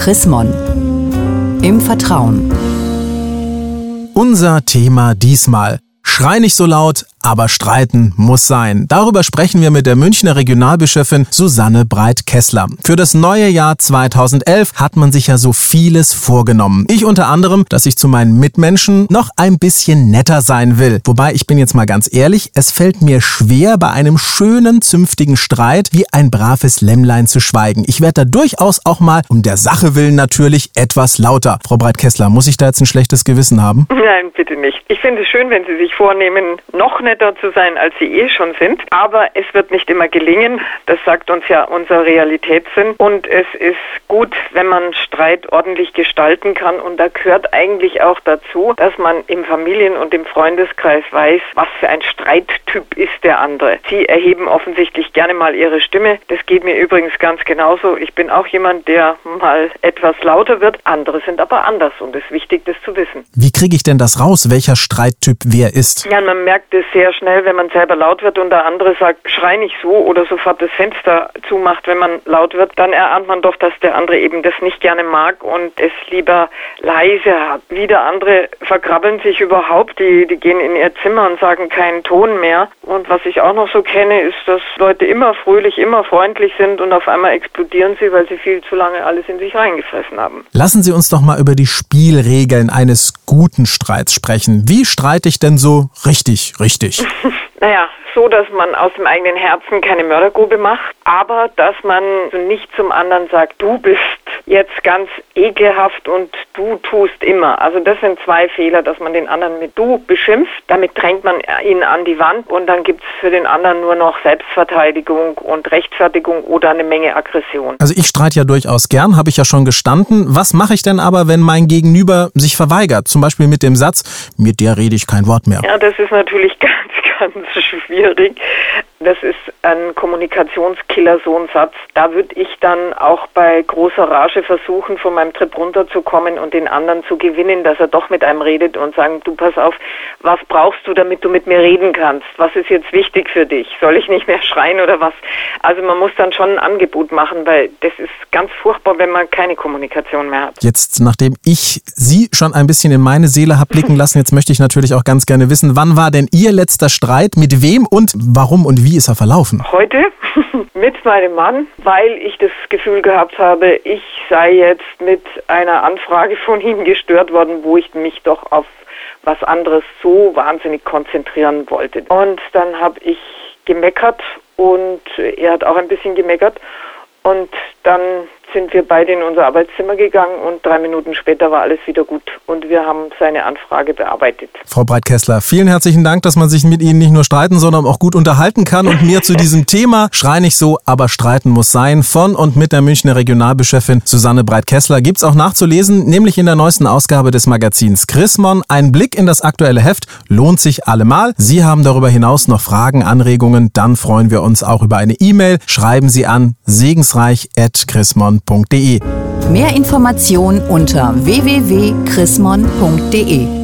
Chris Mon. Im Vertrauen. Unser Thema diesmal. Schrei nicht so laut, aber streiten muss sein. Darüber sprechen wir mit der Münchner Regionalbischöfin Susanne Breit-Kessler. Für das neue Jahr 2011 hat man sich ja so vieles vorgenommen. Ich unter anderem, dass ich zu meinen Mitmenschen noch ein bisschen netter sein will. Wobei, ich bin jetzt mal ganz ehrlich, es fällt mir schwer, bei einem schönen, zünftigen Streit wie ein braves Lämmlein zu schweigen. Ich werde da durchaus auch mal, um der Sache willen natürlich, etwas lauter. Frau Breit-Kessler, muss ich da jetzt ein schlechtes Gewissen haben? Nein, bitte nicht. Ich finde es schön, wenn Sie sich vornehmen, noch netter zu sein, als sie eh schon sind. Aber es wird nicht immer gelingen. Das sagt uns ja unser Realitätssinn. Und es ist gut, wenn man Streit ordentlich gestalten kann. Und da gehört eigentlich auch dazu, dass man im Familien- und im Freundeskreis weiß, was für ein Streittyp ist der andere. Sie erheben offensichtlich gerne mal ihre Stimme. Das geht mir übrigens ganz genauso. Ich bin auch jemand, der mal etwas lauter wird. Andere sind aber anders. Und es ist wichtig, das zu wissen. Wie kriege ich denn das raus, welcher Streittyp wer ist? Ja, man merkt es sehr schnell, wenn man selber laut wird und der andere sagt, schrei nicht so oder sofort das Fenster zumacht, wenn man laut wird, dann erahnt man doch, dass der andere eben das nicht gerne mag und es lieber leise hat. Wieder andere verkrabbeln sich überhaupt, die, die gehen in ihr Zimmer und sagen keinen Ton mehr. Und was ich auch noch so kenne, ist, dass Leute immer fröhlich, immer freundlich sind und auf einmal explodieren sie, weil sie viel zu lange alles in sich reingefressen haben. Lassen Sie uns doch mal über die Spielregeln eines guten Streits sprechen. Wie streite ich denn so richtig, richtig? naja, so, dass man aus dem eigenen Herzen keine Mördergrube macht, aber dass man nicht zum anderen sagt, du bist jetzt ganz ekelhaft und du tust immer. Also das sind zwei Fehler, dass man den anderen mit du beschimpft. Damit drängt man ihn an die Wand und dann gibt es für den anderen nur noch Selbstverteidigung und Rechtfertigung oder eine Menge Aggression. Also ich streite ja durchaus gern, habe ich ja schon gestanden. Was mache ich denn aber, wenn mein Gegenüber sich verweigert? Zum Beispiel mit dem Satz, mit der rede ich kein Wort mehr. Ja, das ist natürlich ganz, ganz schwierig. Das ist ein Kommunikationskiller, so ein Satz. Da würde ich dann auch bei großer Rage versuchen, von meinem Trip runterzukommen und den anderen zu gewinnen, dass er doch mit einem redet und sagen, du pass auf, was brauchst du, damit du mit mir reden kannst? Was ist jetzt wichtig für dich? Soll ich nicht mehr schreien oder was? Also man muss dann schon ein Angebot machen, weil das ist ganz furchtbar, wenn man keine Kommunikation mehr hat. Jetzt, nachdem ich Sie schon ein bisschen in meine Seele habe blicken lassen, jetzt möchte ich natürlich auch ganz gerne wissen, wann war denn Ihr letzter Streit, mit wem und warum und wie wie ist er verlaufen? Heute mit meinem Mann, weil ich das Gefühl gehabt habe, ich sei jetzt mit einer Anfrage von ihm gestört worden, wo ich mich doch auf was anderes so wahnsinnig konzentrieren wollte. Und dann habe ich gemeckert und er hat auch ein bisschen gemeckert. Und dann sind wir beide in unser Arbeitszimmer gegangen und drei Minuten später war alles wieder gut und wir haben seine Anfrage bearbeitet. Frau Breitkessler, vielen herzlichen Dank, dass man sich mit Ihnen nicht nur streiten, sondern auch gut unterhalten kann und mir zu diesem Thema Schrei nicht so, aber streiten muss sein von und mit der Münchner Regionalbischöfin Susanne Breitkessler gibt's auch nachzulesen, nämlich in der neuesten Ausgabe des Magazins Chrismon. Ein Blick in das aktuelle Heft lohnt sich allemal. Sie haben darüber hinaus noch Fragen, Anregungen, dann freuen wir uns auch über eine E-Mail. Schreiben Sie an segensreich@chrismon chrismon.de. Mehr Informationen unter www.chrismon.de.